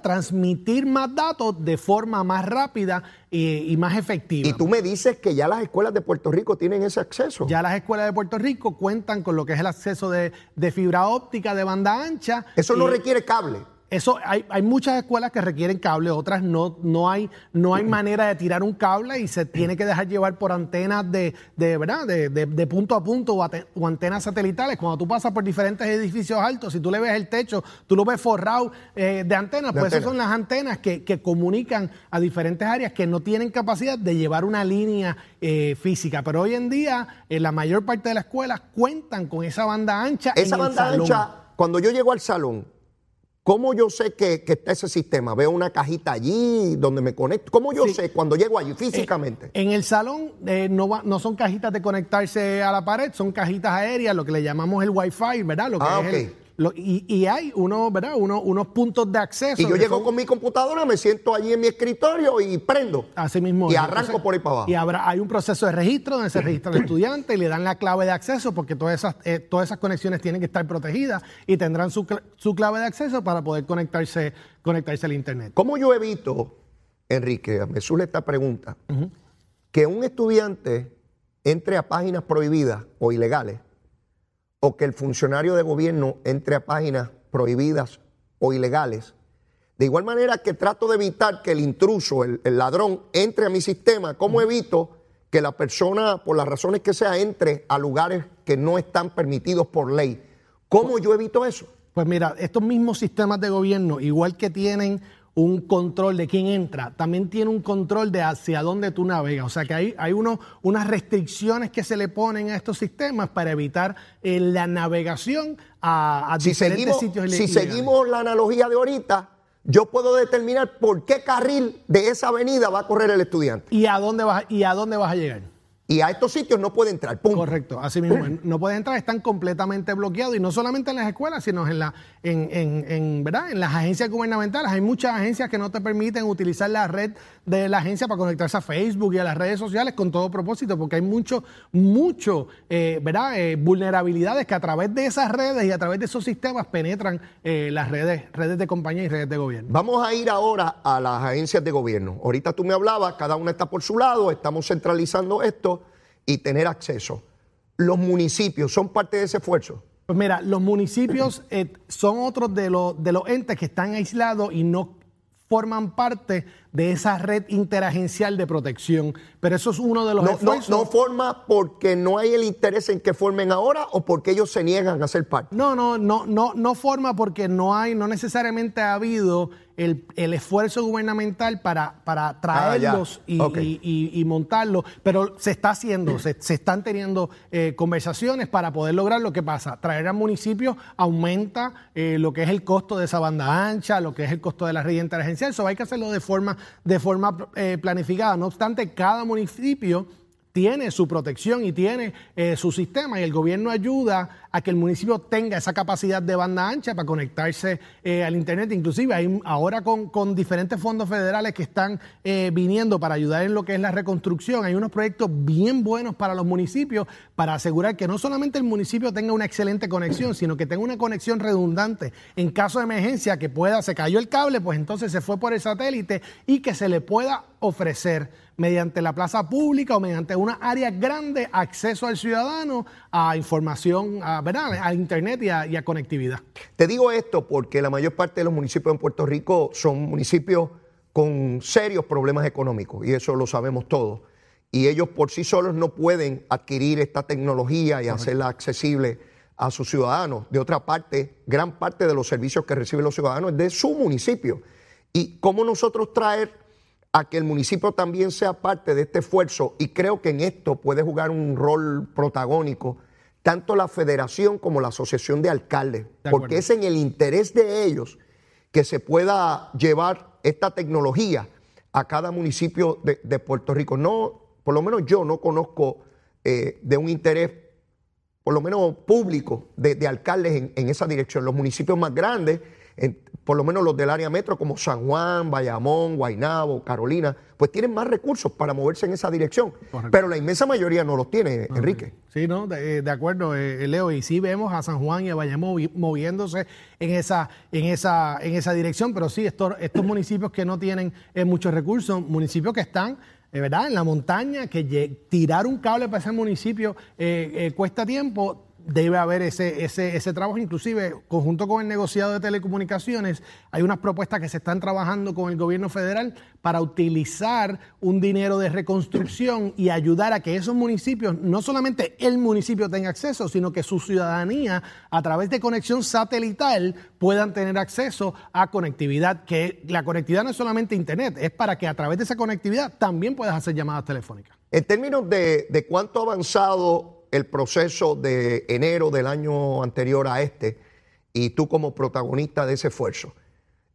transmitir más datos de forma más rápida y, y más efectiva. Y tú me dices que ya las escuelas de Puerto Rico tienen ese acceso. Ya las escuelas de Puerto Rico cuentan con lo que es el acceso de, de fibra óptica de banda ancha. Eso no requiere cable. Eso hay, hay muchas escuelas que requieren cable, otras no, no hay, no hay manera de tirar un cable y se tiene que dejar llevar por antenas de, de ¿verdad? De, de- de punto a punto o, ate- o antenas satelitales. Cuando tú pasas por diferentes edificios altos, si tú le ves el techo, tú lo ves forrado eh, de antenas, pues esas son las antenas que, que comunican a diferentes áreas que no tienen capacidad de llevar una línea eh, física. Pero hoy en día, eh, la mayor parte de las escuelas cuentan con esa banda ancha. Esa en el banda salón. ancha, cuando yo llego al salón, ¿cómo yo sé que, que está ese sistema? Veo una cajita allí donde me conecto. ¿Cómo yo Sí. sé cuando llego allí físicamente? En el salón eh, no, va- no son cajitas de conectarse a la pared, son cajitas aéreas, lo que le llamamos el Wi-Fi, ¿verdad? Lo que Ah, es el- ok. Lo- y, y hay uno, ¿verdad? Uno- unos puntos de acceso. y yo llego son- con mi computadora, me siento allí en mi escritorio y prendo. Así mismo. Y arranco Entonces, por ahí para abajo. Y habrá, hay un proceso de registro donde se registra el estudiante y le dan la clave de acceso porque todas esas, eh, todas esas conexiones tienen que estar protegidas y tendrán su, su clave de acceso para poder conectarse, conectarse al Internet. ¿Cómo yo evito, Enrique, me surge esta pregunta, que un estudiante entre a páginas prohibidas o ilegales o que el funcionario de gobierno entre a páginas prohibidas o ilegales? De igual manera que trato de evitar que el intruso, el, el ladrón, entre a mi sistema, ¿cómo evito que la persona, por las razones que sea, entre a lugares que no están permitidos por ley? ¿Cómo yo evito eso? Pues mira, estos mismos sistemas de gobierno, igual que tienen un control de quién entra, también tiene un control de hacia dónde tú navegas. O sea que hay, hay uno- unas restricciones que se le ponen a estos sistemas para evitar eh, la navegación a, a si diferentes seguimos, sitios si ilegales. seguimos la analogía de ahorita, yo puedo determinar por qué carril de esa avenida va a correr el estudiante. ¿Y a dónde vas, y a dónde vas a llegar? Y a estos sitios no puede entrar. Punto. Correcto, así mismo. no puede entrar, están completamente bloqueados y no solamente en las escuelas, sino en, la, en, en, en, ¿verdad? en las agencias gubernamentales. Hay muchas agencias que no te permiten utilizar la red de la agencia para conectarse a Facebook y a las redes sociales con todo propósito, porque hay mucho, mucho, eh, ¿verdad? Eh, vulnerabilidades que a través de esas redes y a través de esos sistemas penetran eh, las redes, redes de compañía y redes de gobierno. Vamos a ir ahora a las agencias de gobierno. Ahorita tú me hablabas, cada una está por su lado, estamos centralizando esto y tener acceso. ¿Los municipios son parte de ese esfuerzo? Pues mira, los municipios eh, son otros de de los entes que están aislados y no forman parte de esa red interagencial de protección. Pero eso es uno de los no. No, no, forma porque no hay el interés en que formen ahora o porque ellos se niegan a ser parte. No, no, no, no, no forma porque no hay, no necesariamente ha habido el, el esfuerzo gubernamental para, para traerlos Ah, y, ok. y- y- y montarlos, pero se está haciendo, se, se están teniendo eh, conversaciones para poder lograr lo que pasa. Traer al municipio aumenta eh, lo que es el costo de esa banda ancha, lo que es el costo de la red interagencial, eso hay que hacerlo de forma, de forma eh, planificada. No obstante, cada municipio tiene su protección y tiene eh, su sistema y el gobierno ayuda a que el municipio tenga esa capacidad de banda ancha para conectarse eh, al Internet. Inclusive hay ahora con, con diferentes fondos federales que están eh, viniendo para ayudar en lo que es la reconstrucción. Hay unos proyectos bien buenos para los municipios para asegurar que no solamente el municipio tenga una excelente conexión, sino que tenga una conexión redundante. En caso de emergencia, que pueda, se cayó el cable, pues entonces se fue por el satélite y que se le pueda ofrecer mediante la plaza pública o mediante una área grande acceso al ciudadano a información, a, ¿verdad? a internet y a, y a conectividad. Te digo esto porque la mayor parte de los municipios en Puerto Rico son municipios con serios problemas económicos y eso lo sabemos todos. Y ellos por sí solos no pueden adquirir esta tecnología y hacerla accesible a sus ciudadanos. De otra parte, gran parte de los servicios que reciben los ciudadanos es de su municipio. ¿Y cómo nosotros traer a que el municipio también sea parte de este esfuerzo? Y creo que en esto puede jugar un rol protagónico tanto la federación como la asociación de alcaldes, De porque es en el interés de ellos que se pueda llevar esta tecnología a cada municipio de, de Puerto Rico. No, por lo menos yo no conozco eh, de un interés, por lo menos público, de, de alcaldes en, en esa dirección. Los municipios más grandes, en- por lo menos los del área metro, como San Juan, Bayamón, Guaynabo, Carolina, pues tienen más recursos para moverse en esa dirección. Pero la inmensa mayoría no los tiene, Enrique. Sí, ¿no? De, de acuerdo, eh, Leo. Y sí vemos a San Juan y a Bayamón movi- moviéndose en esa, en esa, en esa dirección, pero sí, estos, estos municipios que no tienen eh, muchos recursos, municipios que están, eh, ¿verdad?, en la montaña, que tirar un cable para ese municipio eh, eh, cuesta tiempo. Debe haber ese, ese, ese trabajo, inclusive conjunto con el negociado de telecomunicaciones, hay unas propuestas que se están trabajando con el gobierno federal para utilizar un dinero de reconstrucción y ayudar a que esos municipios, no solamente el municipio tenga acceso, sino que su ciudadanía, a través de conexión satelital, puedan tener acceso a conectividad, que la conectividad no es solamente Internet, es para que a través de esa conectividad también puedas hacer llamadas telefónicas. En términos de, de cuánto ha avanzado el proceso de enero del año anterior a este, y tú como protagonista de ese esfuerzo,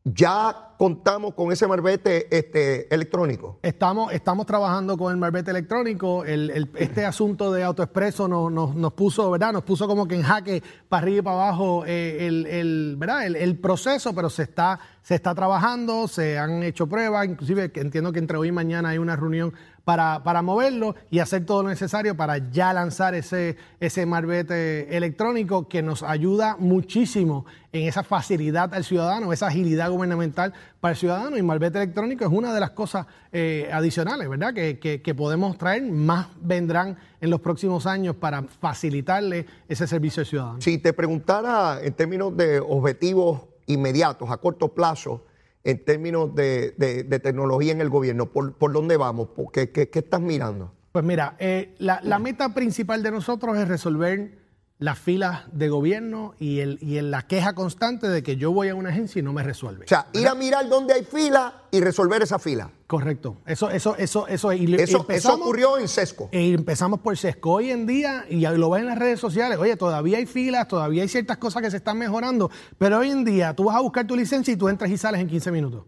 ¿ya contamos con ese marbete este, electrónico? Estamos, estamos trabajando con el marbete electrónico. El- el- este asunto de AutoExpreso nos, nos, nos puso, ¿verdad? Nos puso como que en jaque para arriba y para abajo eh, el, el- ¿verdad? El, proceso, pero se está, se está trabajando, se han hecho pruebas, inclusive entiendo que entre hoy y mañana hay una reunión para, para moverlo y hacer todo lo necesario para ya lanzar ese, ese marbete electrónico que nos ayuda muchísimo en esa facilidad al ciudadano, esa agilidad gubernamental para el ciudadano. Y marbete electrónico es una de las cosas eh, adicionales, ¿verdad? Que, que- que podemos traer, más vendrán en los próximos años para facilitarle ese servicio al ciudadano. Si te preguntara en términos de objetivos inmediatos, a corto plazo, en términos de, de- de tecnología en el gobierno, ¿por, por dónde vamos? ¿Por qué, qué- qué estás mirando? Pues mira, eh, la, la meta principal de nosotros es resolver las filas de gobierno y, el, y en la queja constante de que yo voy a una agencia y no me resuelve. O sea, ir a mirar dónde hay fila y resolver esa fila. Correcto. Eso, eso, eso, eso. Y, Eso, eso ocurrió en Sesco. Y empezamos por Sesco. Hoy en día, y lo ves en las redes sociales, oye, todavía hay filas, todavía hay ciertas cosas que se están mejorando, pero hoy en día tú vas a buscar tu licencia y tú entras y sales en 15 minutos.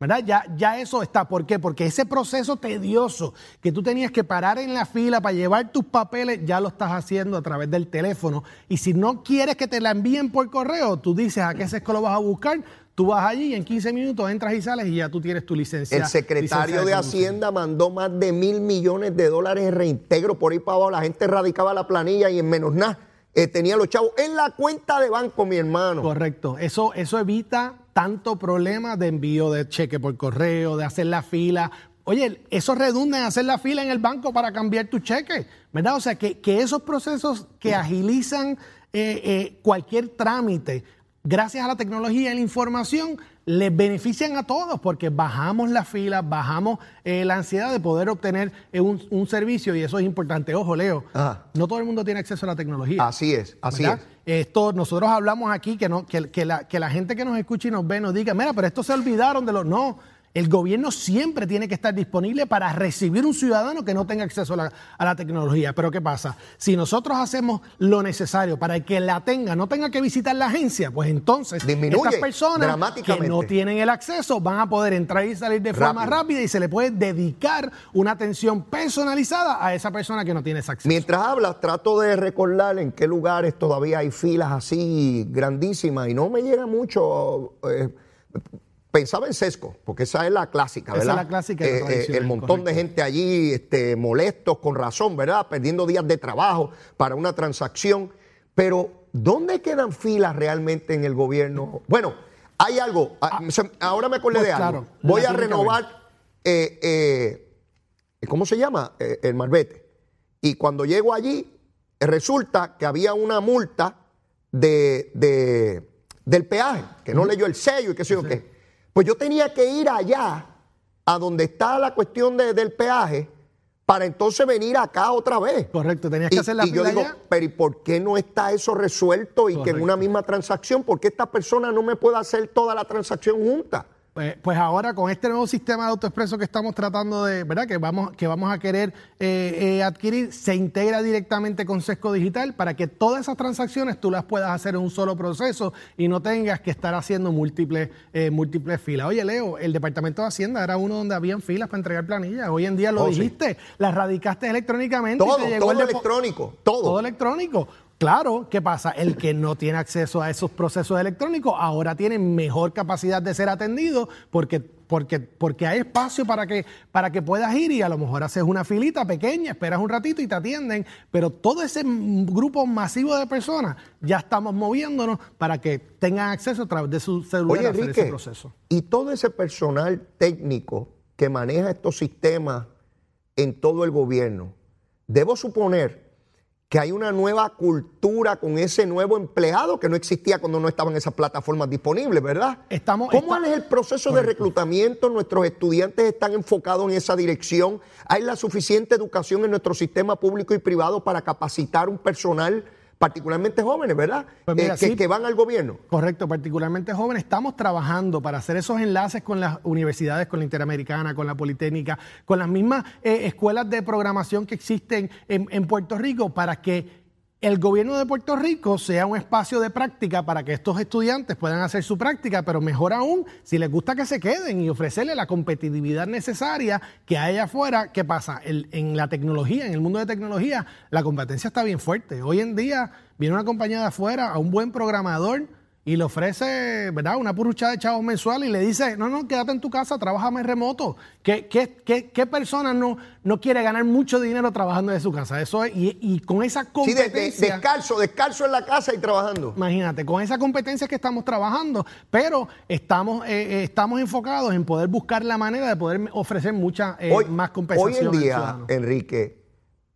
¿Verdad? Ya, ya eso está. ¿Por qué? Porque ese proceso tedioso que tú tenías que parar en la fila para llevar tus papeles, ya lo estás haciendo a través del teléfono. Y si no quieres que te la envíen por correo, tú dices a qué sesco lo vas a buscar, tú vas allí y en 15 minutos entras y sales y ya tú tienes tu licencia. El secretario licencia de. Hacienda mandó más de mil millones de dólares en reintegro por ahí para abajo. La gente radicaba la planilla y en menos nada eh, tenía los chavos en la cuenta de banco, mi hermano. Correcto. Eso, eso evita tanto problema de envío de cheque por correo, de hacer la fila. Oye, eso redunda en hacer la fila en el banco para cambiar tu cheque, ¿verdad? O sea, que, que esos procesos que agilizan eh, eh, cualquier trámite, gracias a la tecnología y la información, les benefician a todos porque bajamos la fila, bajamos eh, la ansiedad de poder obtener eh, un, un servicio y eso es importante. Ojo, Leo, Ajá. no todo el mundo tiene acceso a la tecnología. Así es, así ¿verdad? es. Esto, nosotros hablamos aquí que, no, que, que la, que la gente que nos escucha y nos ve nos diga, mira, pero esto se olvidaron de los... No, el gobierno siempre tiene que estar disponible para recibir un ciudadano que no tenga acceso a la, a la tecnología. Pero ¿qué pasa? Si nosotros hacemos lo necesario para que la tenga, no tenga que visitar la agencia, pues entonces Disminuye estas personas que no tienen el acceso van a poder entrar y salir de forma Rápido. rápida y se le puede dedicar una atención personalizada a esa persona que no tiene ese acceso. Mientras hablas, trato de recordar en qué lugares todavía hay filas así grandísimas y no me llega mucho. eh, pensaba en Sesco, porque esa es la clásica, Esa es ¿verdad? la clásica la Eh, eh, el montón de gente allí este, molestos, con razón, ¿verdad? Perdiendo días de trabajo para una transacción. Pero, ¿dónde quedan filas realmente en el gobierno? Bueno, hay algo. ah, ahora me acordé pues de algo. claro, Voy a renovar. eh, eh, ¿Cómo se llama? El Marbete. Y cuando llego allí, resulta que había una multa de, de- del peaje, que no leyó el sello y qué sé yo qué. Pues yo tenía que ir allá, a donde está la cuestión de- del peaje, para entonces venir acá otra vez. Correcto, tenías que Y, hacer la y yo digo, allá. pero ¿y por qué no está eso resuelto y que en una misma transacción, por qué esta persona no me puede hacer toda la transacción junta? Pues, pues ahora con este nuevo sistema de autoexpreso que estamos tratando de, ¿verdad? Que vamos, que vamos a querer eh, eh, adquirir, se integra directamente con Sesco Digital para que todas esas transacciones tú las puedas hacer en un solo proceso y no tengas que estar haciendo múltiples, eh, múltiples filas. Oye, Leo, el Departamento de Hacienda era uno donde habían filas para entregar planillas. Hoy en día lo Oh, sí. dijiste, las radicaste electrónicamente. y Todo, te llegó todo el electrónico, todo. todo electrónico. Claro, ¿qué pasa? El que no tiene acceso a esos procesos electrónicos ahora tiene mejor capacidad de ser atendido porque, porque, porque hay espacio para que, para que puedas ir y a lo mejor haces una filita pequeña, esperas un ratito y te atienden, pero todo ese grupo masivo de personas ya estamos moviéndonos para que tengan acceso a través de su celular Oye, a hacer ese Enrique, proceso. y todo ese personal técnico que maneja estos sistemas en todo el gobierno, debo suponer que hay una nueva cultura con ese nuevo empleado que no existía cuando no estaban esas plataformas disponibles, ¿verdad? Estamos- ¿Cómo está- es el proceso de reclutamiento? ¿Nuestros estudiantes están enfocados en esa dirección? ¿Hay la suficiente educación en nuestro sistema público y privado para capacitar un personal, particularmente jóvenes, ¿verdad? Pues mira, Eh, que, sí. que van al gobierno. Correcto, particularmente jóvenes. Estamos trabajando para hacer esos enlaces con las universidades, con la Interamericana, con la Politécnica, con las mismas eh, escuelas de programación que existen en, en Puerto Rico para que el gobierno de Puerto Rico sea un espacio de práctica para que estos estudiantes puedan hacer su práctica, pero mejor aún, si les gusta que se queden y ofrecerle la competitividad necesaria que hay afuera. ¿Qué pasa? El- en la tecnología, en el mundo de tecnología, la competencia está bien fuerte. Hoy en día viene una compañía de afuera a un buen programador y le ofrece, ¿verdad?, una purrucha de chavos mensual y le dice, no, no, quédate en tu casa, trabájame remoto. ¿Qué, qué, qué, qué persona no, no quiere ganar mucho dinero trabajando de su casa? Eso es, y, y con esa Sí, de- de- competencia... descalzo, descalzo en la casa y trabajando. Imagínate, con esa competencia que estamos trabajando, pero estamos, eh, eh, estamos enfocados en poder buscar la manera de poder ofrecer mucha eh, Hoy, más hoy compensación. en al día. Enrique,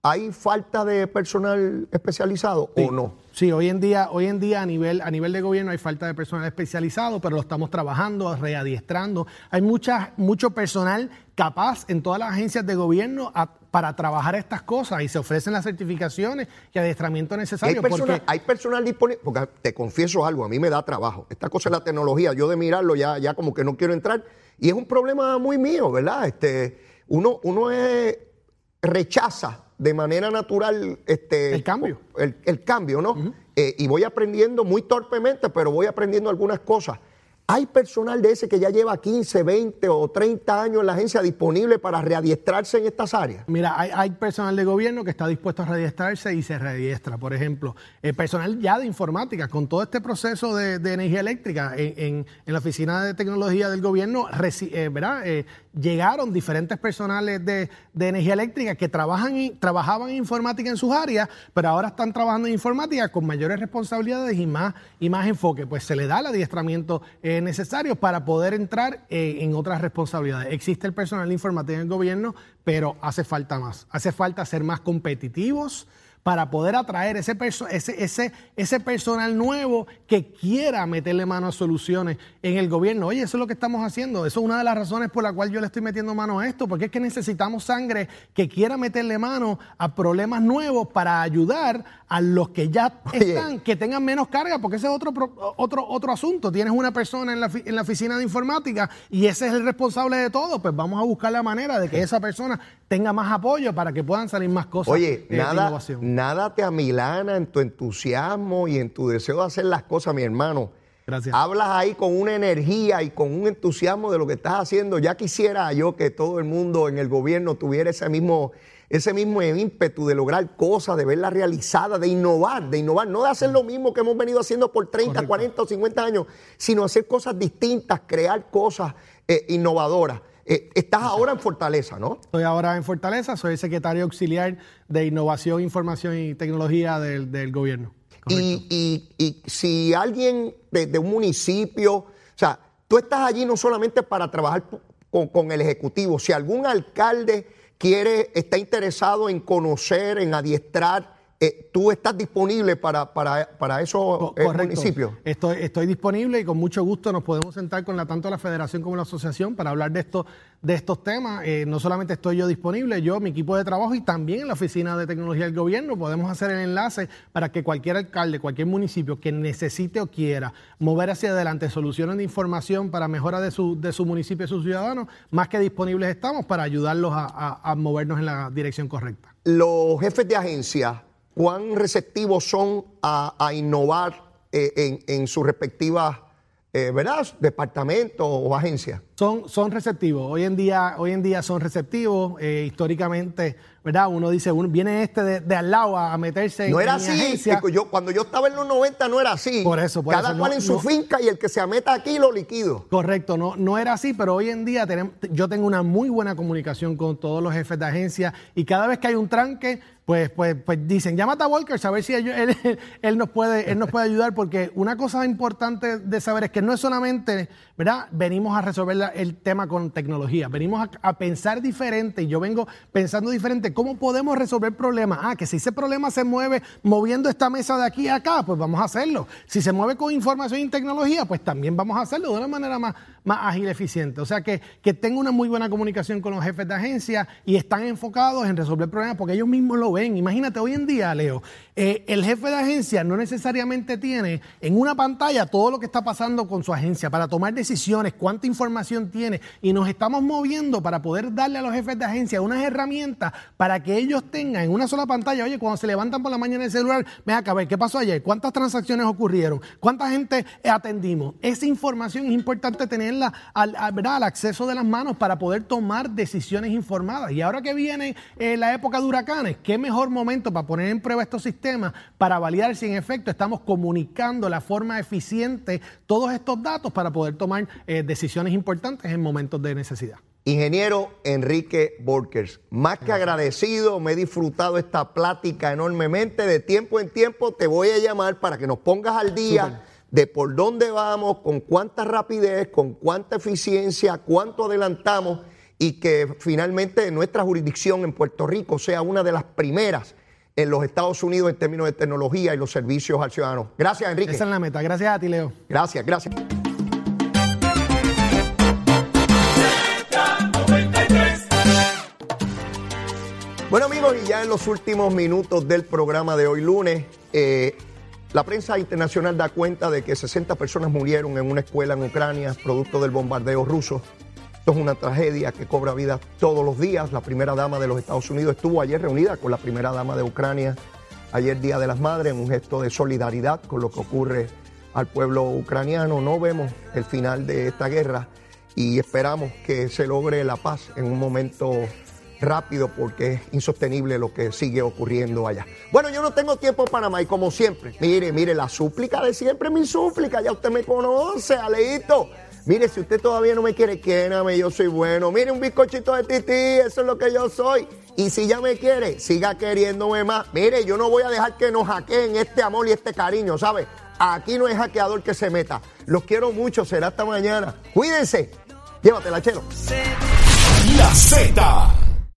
¿hay falta de personal especializado o no? Sí, hoy en día, hoy en día a nivel, a nivel de gobierno hay falta de personal especializado, pero lo estamos trabajando, readiestrando. Hay mucha, mucho personal capaz en todas las agencias de gobierno a- para trabajar estas cosas y se ofrecen las certificaciones y adiestramiento Y hay, necesario. personal, porque hay personal disponible, porque te confieso algo, a mí me da trabajo. Esta cosa es la tecnología, yo de mirarlo ya, ya como que no quiero entrar. Y es un problema muy mío, ¿verdad? Este, uno, uno es- rechaza de manera natural este, El cambio. El, el cambio, ¿no? Eh, y voy aprendiendo muy torpemente, pero voy aprendiendo algunas cosas. ¿Hay personal de ese que ya lleva 15, 20 o 30 años en la agencia disponible para readiestrarse en estas áreas? Mira, hay, hay personal de gobierno que está dispuesto a readiestrarse y se readiestra. Por ejemplo, el personal ya de informática, con todo este proceso de, de energía eléctrica en, en- en la Oficina de Tecnología del Gobierno, reci- eh, ¿verdad? Eh, llegaron diferentes personales de, de energía eléctrica que trabajan trabajaban en informática en sus áreas, pero ahora están trabajando en informática con mayores responsabilidades y más, y más enfoque. Pues se le da el adiestramiento eh, necesario para poder entrar eh, en otras responsabilidades. Existe el personal de informática en el gobierno, pero hace falta más. Hace falta ser más competitivos para poder atraer ese, perso- ese, ese, ese personal nuevo que quiera meterle mano a soluciones en el gobierno. Oye, eso es lo que estamos haciendo. Eso es una de las razones por la cual yo le estoy metiendo mano a esto, porque es que necesitamos sangre que quiera meterle mano a problemas nuevos para ayudar a los que ya Oye. están, que tengan menos carga, porque ese es otro, otro, otro asunto. Tienes una persona en la, en la oficina de informática y ese es el responsable de todo, pues vamos a buscar la manera de que esa persona tenga más apoyo para que puedan salir más cosas Oye, de nada, innovación. nada te amilana en tu entusiasmo y en tu deseo de hacer las cosas, mi hermano. Gracias. Hablas ahí con una energía y con un entusiasmo de lo que estás haciendo. Ya quisiera yo que todo el mundo en el gobierno tuviera ese mismo, ese mismo ímpetu de lograr cosas, de verlas realizadas, de innovar, de innovar. No de hacer lo mismo que hemos venido haciendo por 30, Correcto. 40 o 50 años, sino hacer cosas distintas, crear cosas eh, innovadoras. Eh, estás ahora en Fortaleza, ¿no? Estoy ahora en Fortaleza, soy secretario auxiliar de Innovación, Información y Tecnología del, del gobierno. Y, y- y si alguien de, de un municipio, o sea, tú estás allí no solamente para trabajar con, con el Ejecutivo, si algún alcalde quiere, está interesado en conocer, en adiestrar, eh, tú estás disponible para, para, para esos eh, municipios. Estoy, estoy disponible y con mucho gusto nos podemos sentar con la, tanto la federación como la asociación para hablar de, esto, de estos temas. Eh, no solamente estoy yo disponible, yo, mi equipo de trabajo y también en la oficina de tecnología del gobierno podemos hacer el enlace para que cualquier alcalde, cualquier municipio que necesite o quiera mover hacia adelante soluciones de información para mejora de su, de su municipio y sus ciudadanos, más que disponibles estamos para ayudarlos a, a- a movernos en la dirección correcta. Los jefes de agencia, ¿cuán receptivos son a, a innovar eh, en, en sus respectivas, eh, ¿verdad? Departamentos o agencias. Son, son receptivos. Hoy en día, hoy en día son receptivos. Eh, históricamente, ¿verdad? Uno dice, uno, viene este de, de al lado a, a meterse No en, era mi así. agencia. yo- cuando yo estaba en los 90 no era así. Por eso, por Cada eso, cual no- en su no- finca y el que se meta aquí lo liquido. Correcto, no, no era así, pero hoy en día tenemos, yo tengo una muy buena comunicación con todos los jefes de agencia y cada vez que hay un tranque, pues, pues, pues dicen, llámate a Walker a ver si él, él nos puede, él nos puede ayudar, porque una cosa importante de saber es que no es solamente, ¿verdad? Venimos a resolver la- el tema con tecnología, venimos a, a pensar diferente y yo vengo pensando diferente, ¿cómo podemos resolver problemas? Ah, que si ese problema se mueve moviendo esta mesa de aquí a acá, pues vamos a hacerlo. Si se mueve con información y tecnología, pues también vamos a hacerlo de una manera más, más ágil y eficiente. O sea que, que tengo una muy buena comunicación con los jefes de agencia y están enfocados en resolver problemas porque ellos mismos lo ven. Imagínate, hoy en día, Leo, eh, el jefe de agencia no necesariamente tiene en una pantalla todo lo que está pasando con su agencia para tomar decisiones, cuánta información tiene y nos estamos moviendo para poder darle a los jefes de agencia unas herramientas para que ellos tengan en una sola pantalla, oye, cuando se levantan por la mañana en el celular, ven acá, a ver, ¿qué pasó ayer? ¿Cuántas transacciones ocurrieron? ¿Cuánta gente atendimos? Esa información es importante tenerla al, al- al acceso de las manos para poder tomar decisiones informadas. Y ahora que viene eh, la época de huracanes, qué mejor momento para poner en prueba estos sistemas para validar si en efecto estamos comunicando la forma eficiente todos estos datos para poder tomar eh, decisiones importantes en momentos de necesidad. Ingeniero Enrique Borkers, más que agradecido, me he disfrutado esta plática enormemente. De tiempo en tiempo te voy a llamar para que nos pongas al día. De por dónde vamos, con cuánta rapidez, con cuánta eficiencia, cuánto adelantamos y que finalmente nuestra jurisdicción en Puerto Rico sea una de las primeras en los Estados Unidos en términos de tecnología y los servicios al ciudadano. Gracias, Enrique. Esa es la meta. Gracias a ti, Leo. Gracias, gracias. Bueno amigos, y ya en los últimos minutos del programa de hoy lunes, eh, la prensa internacional da cuenta de que 60 personas murieron en una escuela en Ucrania producto del bombardeo ruso. Esto es una tragedia que cobra vida todos los días. La primera dama de los Estados Unidos estuvo ayer reunida con la primera dama de Ucrania, ayer Día de las Madres, en un gesto de solidaridad con lo que ocurre al pueblo ucraniano. No vemos el final de esta guerra y esperamos que se logre la paz en un momento rápido porque es insostenible lo que sigue ocurriendo allá. Bueno, yo no tengo tiempo para más y como siempre, mire, mire, la súplica de siempre, mi súplica, ya usted me conoce, Aleito. Mire, si usted todavía no me quiere, quiérame, yo soy bueno. Mire, un bizcochito de tití, eso es lo que yo soy. Y si ya me quiere, siga queriéndome más. Mire, yo no voy a dejar que nos hackeen este amor y este cariño, ¿sabe? Aquí no hay hackeador que se meta. Los quiero mucho, será hasta mañana. Cuídense. Llévatela, chelo. La Z